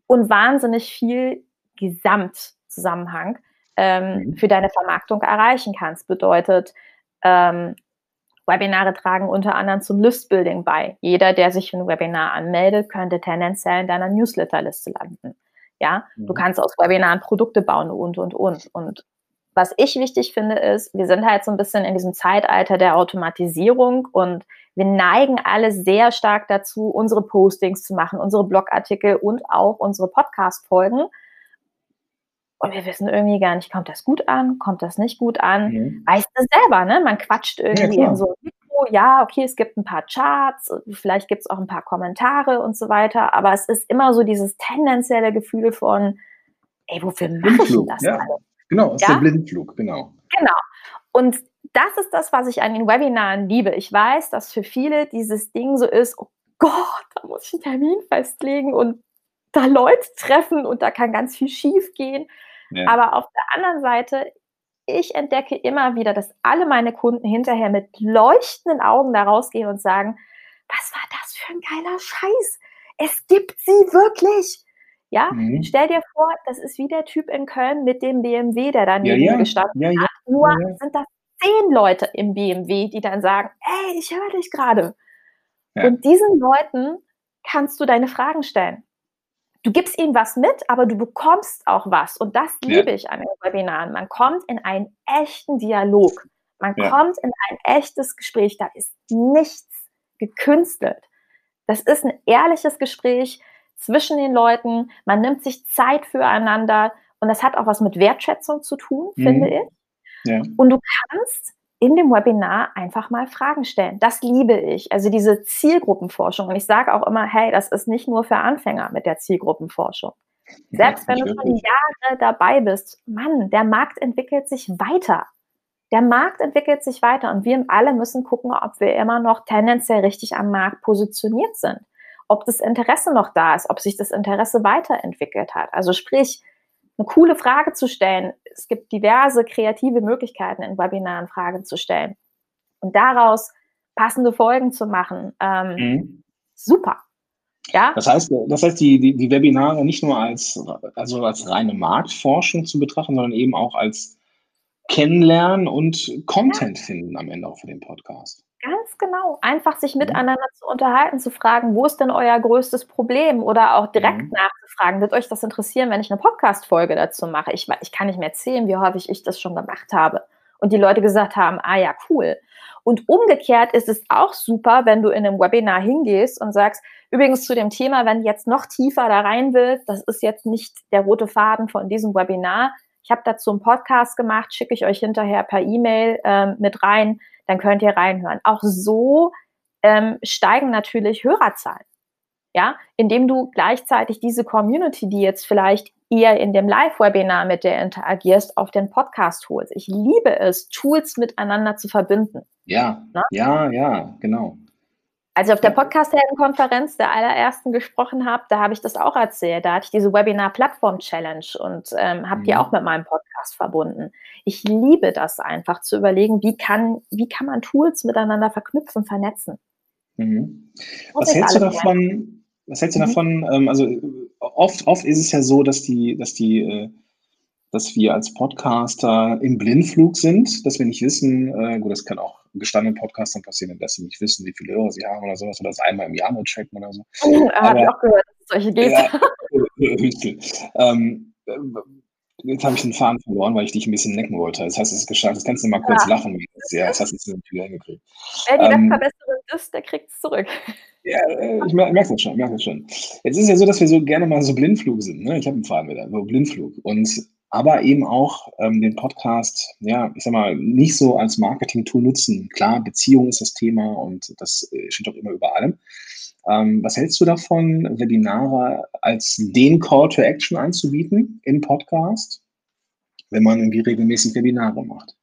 und wahnsinnig viel Gesamtzusammenhang ähm, mhm. für deine Vermarktung erreichen kannst. Bedeutet, ähm, Webinare tragen unter anderem zum Listbuilding bei. Jeder, der sich für ein Webinar anmeldet, könnte tendenziell in deiner Newsletterliste landen. Ja, mhm. du kannst aus Webinaren Produkte bauen und, und, und. Und was ich wichtig finde, ist, wir sind halt so ein bisschen in diesem Zeitalter der Automatisierung und wir neigen alle sehr stark dazu, unsere Postings zu machen, unsere Blogartikel und auch unsere Podcast-Folgen. Und wir wissen irgendwie gar nicht, kommt das gut an, kommt das nicht gut an. Mhm. Weißt du selber, ne? Man quatscht irgendwie ja, in so ja, okay, es gibt ein paar Charts, vielleicht gibt es auch ein paar Kommentare und so weiter, aber es ist immer so dieses tendenzielle Gefühl von, ey, wofür mache ich das ja. alles? Genau, ist ja? der Blindflug, genau. Genau. Und das ist das, was ich an den Webinaren liebe. Ich weiß, dass für viele dieses Ding so ist, oh Gott, da muss ich einen Termin festlegen und da Leute treffen und da kann ganz viel schief gehen. Ja. Aber auf der anderen Seite, ich entdecke immer wieder, dass alle meine Kunden hinterher mit leuchtenden Augen da rausgehen und sagen, was war das für ein geiler Scheiß? Es gibt sie wirklich. Ja, mhm. stell dir vor, das ist wie der Typ in Köln mit dem BMW, der da neben ja, ja. gestanden ja, hat. Nur sind das zehn Leute im BMW, die dann sagen, hey, ich höre dich gerade. Und diesen Leuten kannst du deine Fragen stellen. Du gibst ihnen was mit, aber du bekommst auch was. Und das liebe ich an den Webinaren. Man kommt in einen echten Dialog. Man kommt in ein echtes Gespräch. Da ist nichts gekünstelt. Das ist ein ehrliches Gespräch zwischen den Leuten. Man nimmt sich Zeit füreinander und das hat auch was mit Wertschätzung zu tun, mhm. finde ich. Ja. Und du kannst in dem Webinar einfach mal Fragen stellen. Das liebe ich. Also diese Zielgruppenforschung. Und ich sage auch immer, hey, das ist nicht nur für Anfänger mit der Zielgruppenforschung. Selbst ja, wenn du schon Jahre dabei bist, Mann, der Markt entwickelt sich weiter. Der Markt entwickelt sich weiter und wir alle müssen gucken, ob wir immer noch tendenziell richtig am Markt positioniert sind ob das Interesse noch da ist, ob sich das Interesse weiterentwickelt hat. Also sprich, eine coole Frage zu stellen. Es gibt diverse kreative Möglichkeiten in Webinaren Fragen zu stellen und daraus passende Folgen zu machen. Ähm, mhm. Super. Ja? Das heißt, das heißt die, die, die, Webinare nicht nur als, also als reine Marktforschung zu betrachten, sondern eben auch als Kennenlernen und Content ja. finden am Ende auch für den Podcast. Genau. Einfach sich mhm. miteinander zu unterhalten, zu fragen, wo ist denn euer größtes Problem? Oder auch direkt mhm. nachzufragen, wird euch das interessieren, wenn ich eine Podcast-Folge dazu mache? Ich, ich kann nicht mehr erzählen, wie häufig ich das schon gemacht habe. Und die Leute gesagt haben, ah ja, cool. Und umgekehrt ist es auch super, wenn du in einem Webinar hingehst und sagst, übrigens zu dem Thema, wenn du jetzt noch tiefer da rein willst, das ist jetzt nicht der rote Faden von diesem Webinar. Ich habe dazu einen Podcast gemacht, schicke ich euch hinterher per E-Mail ähm, mit rein dann könnt ihr reinhören. Auch so ähm, steigen natürlich Hörerzahlen. Ja, indem du gleichzeitig diese Community, die jetzt vielleicht eher in dem Live-Webinar mit der interagierst, auf den Podcast holst. Ich liebe es, Tools miteinander zu verbinden. Ja, Na? ja, ja, genau. Als ich auf der Podcast-Helden-Konferenz der allerersten gesprochen habe, da habe ich das auch erzählt. Da hatte ich diese Webinar-Plattform-Challenge und ähm, habe mhm. die auch mit meinem Podcast verbunden. Ich liebe das einfach zu überlegen, wie kann, wie kann man Tools miteinander verknüpfen, vernetzen. Mhm. Was, hältst du davon, was hältst du mhm. davon? Ähm, also oft, oft ist es ja so, dass die, dass die äh, dass wir als Podcaster im Blindflug sind, dass wir nicht wissen, äh, gut, das kann auch gestandenen Podcastern passieren, dass sie nicht wissen, wie viele Hörer sie haben oder sowas, oder das einmal im Jahr nur checken oder so. Oh, habe ich auch gehört, dass es solche geht. Ja, ähm, jetzt habe ich den Faden verloren, weil ich dich ein bisschen necken wollte. Das heißt, es ist geschafft. Das kannst du mal kurz ja. lachen. Ja, das hast du wieder hingekriegt. Wer die ähm, Webverbesserung ist, der kriegt es zurück. Ja, äh, ich merke das schon, merke das schon. Jetzt ist ja so, dass wir so gerne mal so Blindflug sind. Ne? Ich habe einen Faden wieder, so Blindflug. Und aber eben auch ähm, den Podcast, ja, ich sag mal, nicht so als Marketing-Tool nutzen. Klar, Beziehung ist das Thema und das äh, steht doch immer über allem. Ähm, was hältst du davon, Webinare als den Call to Action anzubieten im Podcast, wenn man irgendwie regelmäßig Webinare macht?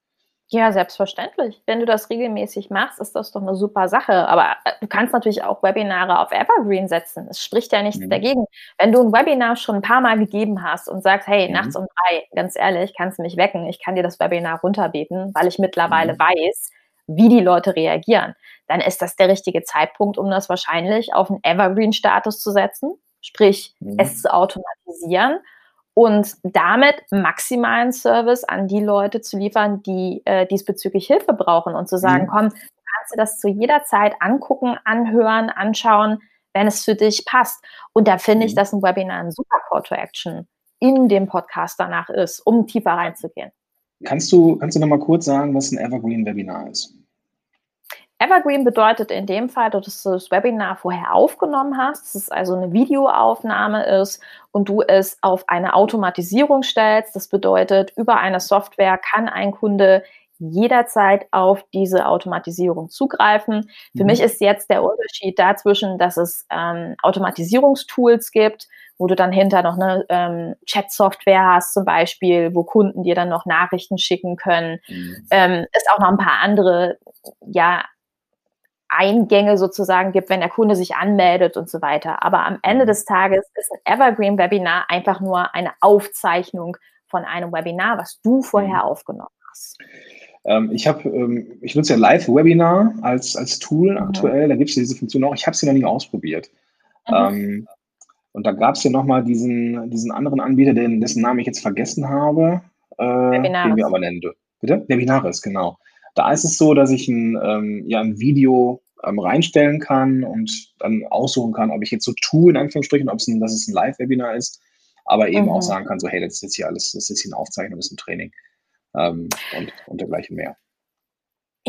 Ja, selbstverständlich. Wenn du das regelmäßig machst, ist das doch eine super Sache. Aber äh, du kannst natürlich auch Webinare auf Evergreen setzen. Es spricht ja nichts mhm. dagegen. Wenn du ein Webinar schon ein paar Mal gegeben hast und sagst, hey, mhm. nachts um drei, ganz ehrlich, kannst du mich wecken, ich kann dir das Webinar runterbeten, weil ich mittlerweile mhm. weiß, wie die Leute reagieren, dann ist das der richtige Zeitpunkt, um das wahrscheinlich auf einen Evergreen-Status zu setzen, sprich mhm. es zu automatisieren und damit maximalen Service an die Leute zu liefern, die äh, diesbezüglich Hilfe brauchen und zu sagen, mhm. komm, du kannst dir das zu jeder Zeit angucken, anhören, anschauen, wenn es für dich passt. Und da finde mhm. ich, dass ein Webinar ein super Call to Action in dem Podcast danach ist, um tiefer reinzugehen. Kannst du, kannst du noch mal kurz sagen, was ein Evergreen Webinar ist? Evergreen bedeutet in dem Fall, dass du das Webinar vorher aufgenommen hast, dass es also eine Videoaufnahme ist und du es auf eine Automatisierung stellst. Das bedeutet, über eine Software kann ein Kunde jederzeit auf diese Automatisierung zugreifen. Für mhm. mich ist jetzt der Unterschied dazwischen, dass es ähm, Automatisierungstools gibt, wo du dann hinter noch eine ähm, Chat-Software hast zum Beispiel, wo Kunden dir dann noch Nachrichten schicken können. Mhm. Ähm, es auch noch ein paar andere ja, Eingänge sozusagen gibt, wenn der Kunde sich anmeldet und so weiter. Aber am Ende mhm. des Tages ist ein Evergreen-Webinar einfach nur eine Aufzeichnung von einem Webinar, was du vorher mhm. aufgenommen hast. Ähm, ich habe, ähm, ich nutze ja Live-Webinar als, als Tool mhm. aktuell. Da gibt es diese Funktion auch. Ich habe sie noch nie ausprobiert. Mhm. Ähm, und da gab es ja nochmal diesen, diesen anderen Anbieter, den, dessen Namen ich jetzt vergessen habe, äh, den wir aber nennen. Bitte? Webinaris, genau. Da ist es so, dass ich ein, ähm, ja, ein Video ähm, reinstellen kann und dann aussuchen kann, ob ich jetzt so tue, in Anführungsstrichen, ob es ein, dass es ein Live-Webinar ist, aber eben mhm. auch sagen kann, so, hey, das ist jetzt hier alles, das ist jetzt hier eine Aufzeichnung, das ist ein Training ähm, und, und dergleichen mehr.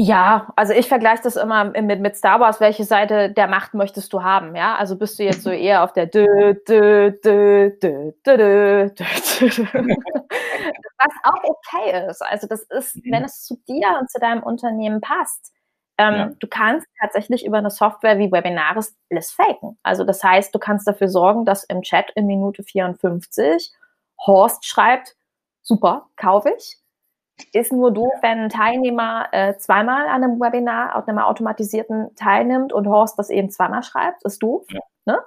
Ja, also ich vergleiche das immer mit, mit Star Wars. Welche Seite der Macht möchtest du haben? Ja, also bist du jetzt so eher auf der dö, dö, dö, dö, dö, dö, dö, was auch okay ist. Also das ist, mhm. wenn es zu dir und zu deinem Unternehmen passt. Ähm, ja. Du kannst tatsächlich über eine Software wie Webinaris alles faken. Also das heißt, du kannst dafür sorgen, dass im Chat in Minute 54 Horst schreibt, super, kaufe ich. Ist nur doof, wenn ein Teilnehmer äh, zweimal an einem Webinar, auf einem automatisierten teilnimmt und Horst das eben zweimal schreibt. Ist doof. Ja. Ne?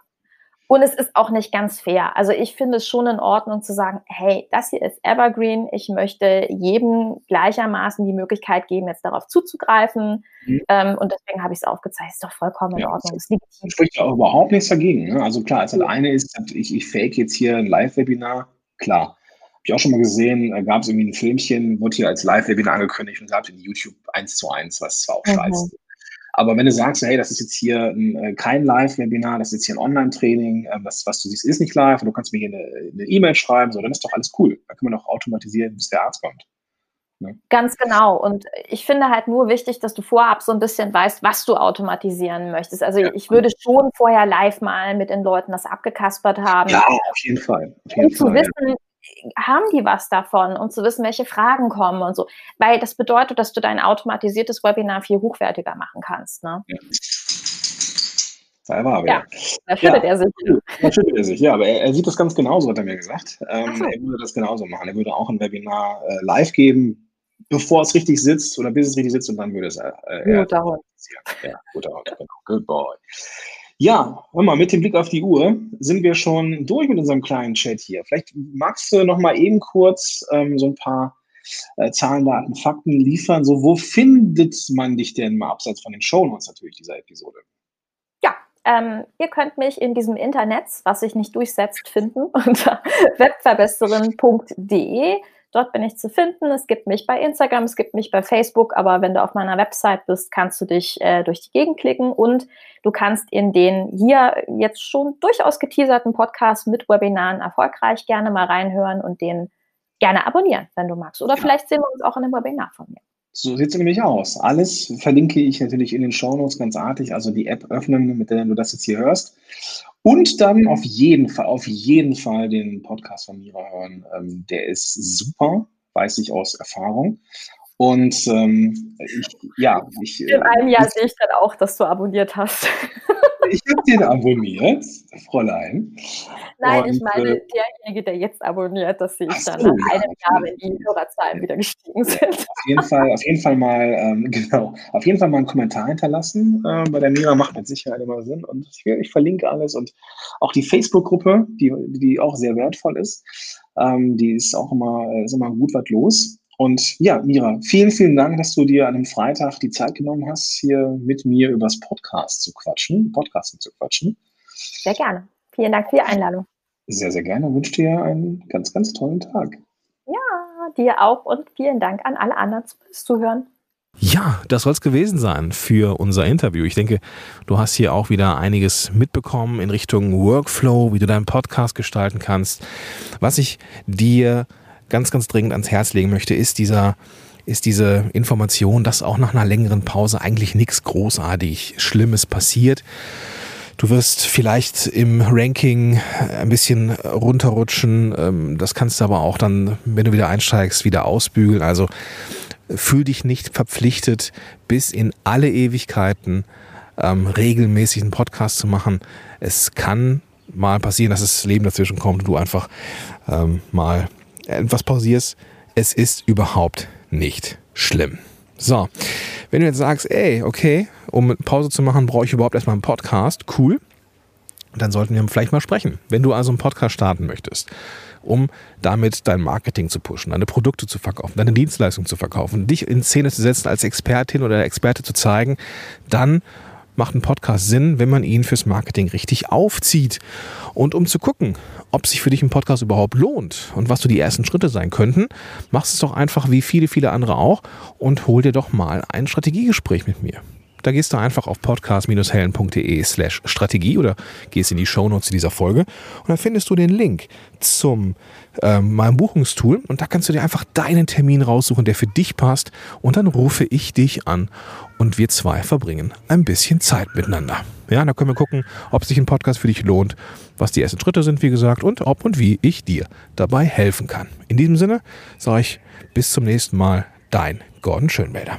Und es ist auch nicht ganz fair. Also ich finde es schon in Ordnung zu sagen, hey, das hier ist Evergreen. Ich möchte jedem gleichermaßen die Möglichkeit geben, jetzt darauf zuzugreifen. Mhm. Ähm, und deswegen habe ich es aufgezeigt. Ist doch vollkommen in ja, Ordnung. Das spricht auch überhaupt nichts dagegen. Ne? Also klar, das eine ist, ich, ich fake jetzt hier ein Live-Webinar. Klar. Habe ich auch schon mal gesehen, äh, gab es irgendwie ein Filmchen, wurde hier als Live-Webinar angekündigt und gab es in YouTube eins zu eins, was zwar auch mhm. scheiße aber wenn du sagst, hey, das ist jetzt hier ein, äh, kein Live-Webinar, das ist jetzt hier ein Online-Training, äh, was, was du siehst, ist nicht live und du kannst mir hier eine E-Mail e schreiben, so, dann ist doch alles cool. Dann können wir doch automatisieren, bis der Arzt kommt. Ne? Ganz genau. Und ich finde halt nur wichtig, dass du vorab so ein bisschen weißt, was du automatisieren möchtest. Also ja. ich würde schon vorher live mal mit den Leuten das abgekaspert haben. Ja, auf jeden Fall. Auf jeden um Fall, zu wissen, ja haben die was davon und zu wissen, welche Fragen kommen und so. Weil das bedeutet, dass du dein automatisiertes Webinar viel hochwertiger machen kannst. Ne? Ja. Da war ja, da schüttet ja, er sich. Da schüttet er sich, ja, aber er, er, sieht das ganz genauso, hat er mir gesagt. Ähm, so. Er würde das genauso machen. Er würde auch ein Webinar äh, live geben, bevor es richtig sitzt oder bis es richtig sitzt und dann würde es äh guter Hund. Ja, guter Hund, genau. Good boy. Ja, hör mal, mit dem Blick auf die Uhr sind wir schon durch mit unserem kleinen Chat hier. Vielleicht magst du noch mal eben kurz ähm, so ein paar äh, Zahlen, Daten, Fakten liefern. So, wo findet man dich denn mal abseits von den Shownotes natürlich dieser Episode? Ja, ähm, ihr könnt mich in diesem Internet, was sich nicht durchsetzt, finden unter webverbesserin.de. Dort bin ich zu finden. Es gibt mich bei Instagram, es gibt mich bei Facebook, aber wenn du auf meiner Website bist, kannst du dich äh, durch die Gegend klicken und du kannst in den hier jetzt schon durchaus geteaserten Podcast mit Webinaren erfolgreich gerne mal reinhören und den gerne abonnieren, wenn du magst. Oder ja. vielleicht sehen wir uns auch in einem Webinar von mir. So sieht es nämlich aus. Alles verlinke ich natürlich in den Shownotes ganz artig, also die App öffnen, mit der du das jetzt hier hörst. Und dann auf jeden Fall, auf jeden Fall den Podcast von Mira hören. Ähm, der ist super, weiß ich aus Erfahrung. Und ähm, ich, ja, ich. In einem Jahr sehe ich dann auch, dass du abonniert hast. ich habe den abonniert, Fräulein. Nein, Und, ich meine, äh, derjenige, der jetzt abonniert, das sehe ich Ach dann so, nach einem Jahr, wenn die Hörerzahlen wieder gestiegen sind. auf jeden Fall, auf jeden Fall mal, ähm, genau, auf jeden Fall mal einen Kommentar hinterlassen. Äh, bei der Mira macht mit Sicherheit immer Sinn. Und ich, ich verlinke alles und auch die Facebook-Gruppe, die, die auch sehr wertvoll ist. Ähm, die ist auch immer, ist immer gut was los. Und ja, Mira, vielen, vielen Dank, dass du dir an einem Freitag die Zeit genommen hast, hier mit mir übers Podcast zu quatschen, Podcasten zu quatschen. Sehr gerne. Vielen Dank für die Einladung. Sehr, sehr gerne. Ich wünsche dir einen ganz, ganz tollen Tag. Ja, dir auch und vielen Dank an alle anderen fürs Zuhören. Ja, das soll es gewesen sein für unser Interview. Ich denke, du hast hier auch wieder einiges mitbekommen in Richtung Workflow, wie du deinen Podcast gestalten kannst. Was ich dir ganz, ganz dringend ans Herz legen möchte, ist dieser ist diese Information, dass auch nach einer längeren Pause eigentlich nichts großartig Schlimmes passiert. Du wirst vielleicht im Ranking ein bisschen runterrutschen. Ähm, Das kannst du aber auch dann, wenn du wieder einsteigst, wieder ausbügeln. Also fühl dich nicht verpflichtet, bis in alle Ewigkeiten ähm, regelmäßig einen Podcast zu machen. Es kann mal passieren, dass das Leben dazwischen kommt und du einfach ähm, mal etwas pausierst. Es ist überhaupt nicht schlimm. So, wenn du jetzt sagst, ey, okay, um Pause zu machen, brauche ich überhaupt erstmal einen Podcast, cool, dann sollten wir vielleicht mal sprechen. Wenn du also einen Podcast starten möchtest, um damit dein Marketing zu pushen, deine Produkte zu verkaufen, deine Dienstleistung zu verkaufen, dich in Szene zu setzen, als Expertin oder Experte zu zeigen, dann macht ein Podcast Sinn, wenn man ihn fürs Marketing richtig aufzieht. Und um zu gucken, ob sich für dich ein Podcast überhaupt lohnt und was so die ersten Schritte sein könnten, machst es doch einfach wie viele, viele andere auch und hol dir doch mal ein Strategiegespräch mit mir. Da gehst du einfach auf podcast-hellen.de slash Strategie oder gehst in die Shownotes dieser Folge und dann findest du den Link zum ähm, meinem Buchungstool und da kannst du dir einfach deinen Termin raussuchen, der für dich passt und dann rufe ich dich an und wir zwei verbringen ein bisschen Zeit miteinander. Ja, da können wir gucken, ob sich ein Podcast für dich lohnt, was die ersten Schritte sind, wie gesagt, und ob und wie ich dir dabei helfen kann. In diesem Sinne sage ich bis zum nächsten Mal, dein Gordon Schönwälder.